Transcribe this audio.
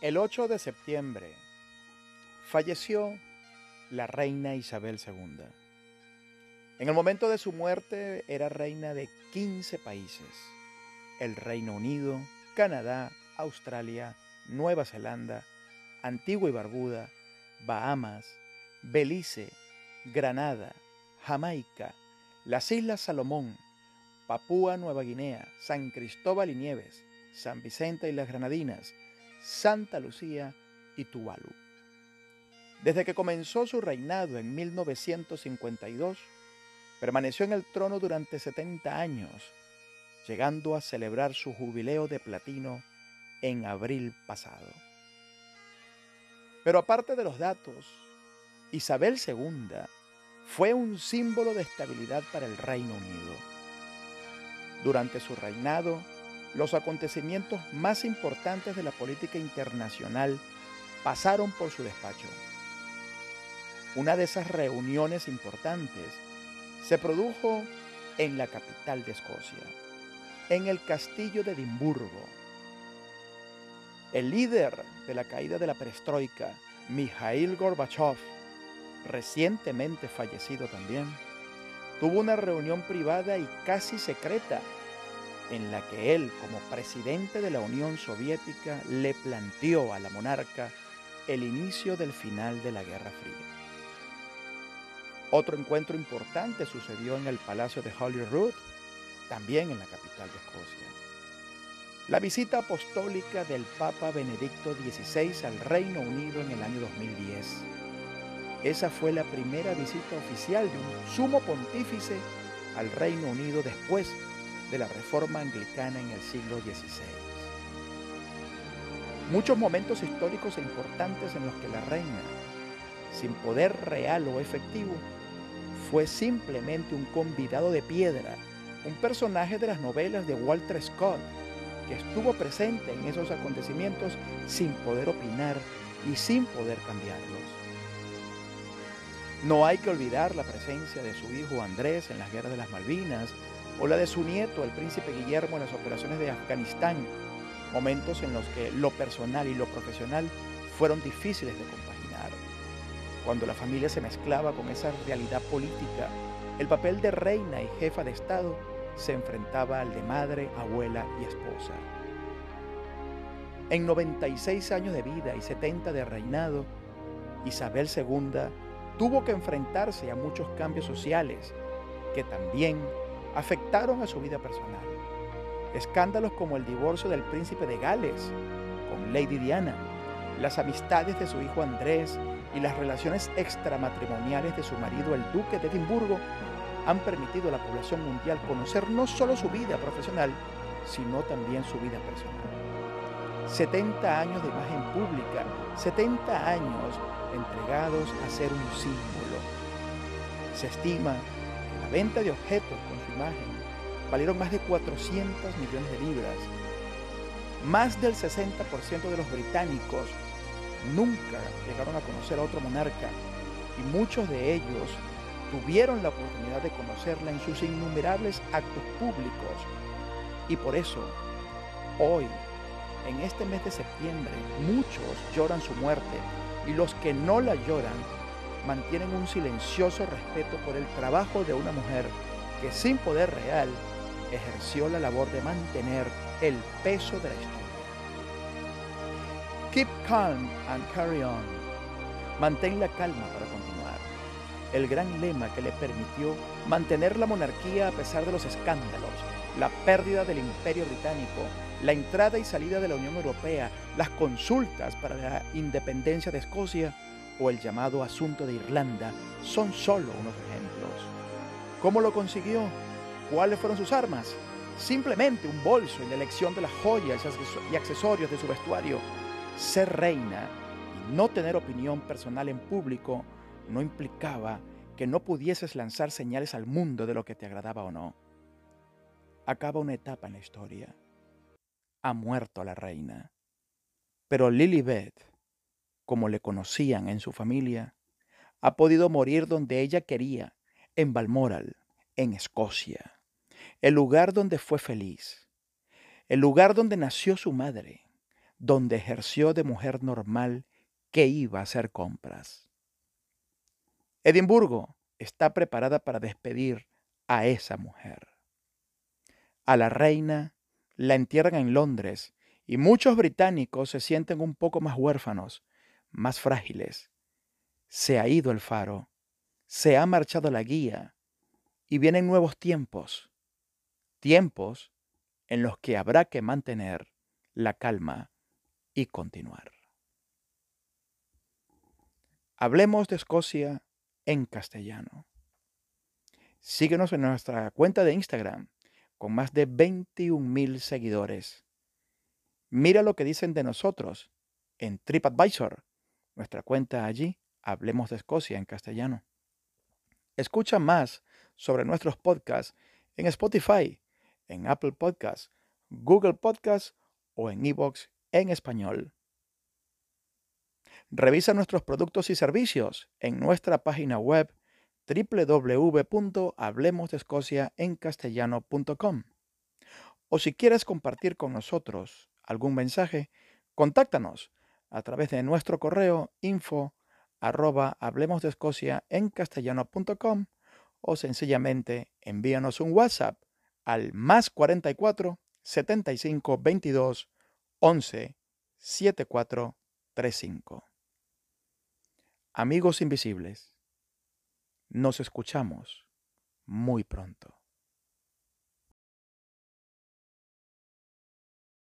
El 8 de septiembre falleció la reina Isabel II. En el momento de su muerte era reina de 15 países. El Reino Unido, Canadá, Australia, Nueva Zelanda, Antigua y Barbuda, Bahamas, Belice, Granada, Jamaica, las Islas Salomón, Papúa Nueva Guinea, San Cristóbal y Nieves, San Vicente y las Granadinas, Santa Lucía y Tuvalu. Desde que comenzó su reinado en 1952, permaneció en el trono durante 70 años, llegando a celebrar su jubileo de platino en abril pasado. Pero aparte de los datos, Isabel II fue un símbolo de estabilidad para el Reino Unido. Durante su reinado, los acontecimientos más importantes de la política internacional pasaron por su despacho. Una de esas reuniones importantes se produjo en la capital de Escocia, en el castillo de Edimburgo. El líder de la caída de la perestroika, Mikhail Gorbachev, recientemente fallecido también, tuvo una reunión privada y casi secreta en la que él, como presidente de la Unión Soviética, le planteó a la monarca el inicio del final de la Guerra Fría. Otro encuentro importante sucedió en el Palacio de Holyrood, también en la capital de Escocia. La visita apostólica del Papa Benedicto XVI al Reino Unido en el año 2010. Esa fue la primera visita oficial de un sumo pontífice al Reino Unido después de la reforma anglicana en el siglo XVI. Muchos momentos históricos e importantes en los que la reina, sin poder real o efectivo, fue simplemente un convidado de piedra, un personaje de las novelas de Walter Scott, que estuvo presente en esos acontecimientos sin poder opinar y sin poder cambiarlos. No hay que olvidar la presencia de su hijo Andrés en las guerras de las Malvinas o la de su nieto, el príncipe Guillermo, en las operaciones de Afganistán, momentos en los que lo personal y lo profesional fueron difíciles de compaginar. Cuando la familia se mezclaba con esa realidad política, el papel de reina y jefa de Estado se enfrentaba al de madre, abuela y esposa. En 96 años de vida y 70 de reinado, Isabel II tuvo que enfrentarse a muchos cambios sociales que también afectaron a su vida personal. Escándalos como el divorcio del príncipe de Gales con Lady Diana, las amistades de su hijo Andrés y las relaciones extramatrimoniales de su marido el duque de Edimburgo han permitido a la población mundial conocer no solo su vida profesional, sino también su vida personal. 70 años de imagen pública, 70 años entregados a ser un símbolo. Se estima venta de objetos con su imagen valieron más de 400 millones de libras. Más del 60% de los británicos nunca llegaron a conocer a otro monarca y muchos de ellos tuvieron la oportunidad de conocerla en sus innumerables actos públicos. Y por eso, hoy, en este mes de septiembre, muchos lloran su muerte y los que no la lloran mantienen un silencioso respeto por el trabajo de una mujer que sin poder real ejerció la labor de mantener el peso de la historia. Keep calm and carry on. Mantén la calma para continuar. El gran lema que le permitió mantener la monarquía a pesar de los escándalos, la pérdida del imperio británico, la entrada y salida de la Unión Europea, las consultas para la independencia de Escocia o el llamado asunto de Irlanda son solo unos ejemplos. ¿Cómo lo consiguió? ¿Cuáles fueron sus armas? Simplemente un bolso y la elección de las joyas y accesorios de su vestuario. Ser reina y no tener opinión personal en público no implicaba que no pudieses lanzar señales al mundo de lo que te agradaba o no. Acaba una etapa en la historia. Ha muerto la reina. Pero Lilibet, como le conocían en su familia, ha podido morir donde ella quería, en Balmoral, en Escocia, el lugar donde fue feliz, el lugar donde nació su madre, donde ejerció de mujer normal que iba a hacer compras. Edimburgo está preparada para despedir a esa mujer. A la reina la entierran en Londres y muchos británicos se sienten un poco más huérfanos, más frágiles. Se ha ido el faro, se ha marchado la guía y vienen nuevos tiempos, tiempos en los que habrá que mantener la calma y continuar. Hablemos de Escocia en castellano. Síguenos en nuestra cuenta de Instagram con más de 21 mil seguidores. Mira lo que dicen de nosotros en TripAdvisor, nuestra cuenta allí, Hablemos de Escocia en castellano. Escucha más sobre nuestros podcasts en Spotify, en Apple Podcasts, Google Podcasts o en Evox en español. Revisa nuestros productos y servicios en nuestra página web www.hablemosdescociaencastellano.com. O si quieres compartir con nosotros algún mensaje, contáctanos a través de nuestro correo info arroba o sencillamente envíanos un WhatsApp al más 44 75 22 11 74 35. Amigos invisibles, nos escuchamos muy pronto.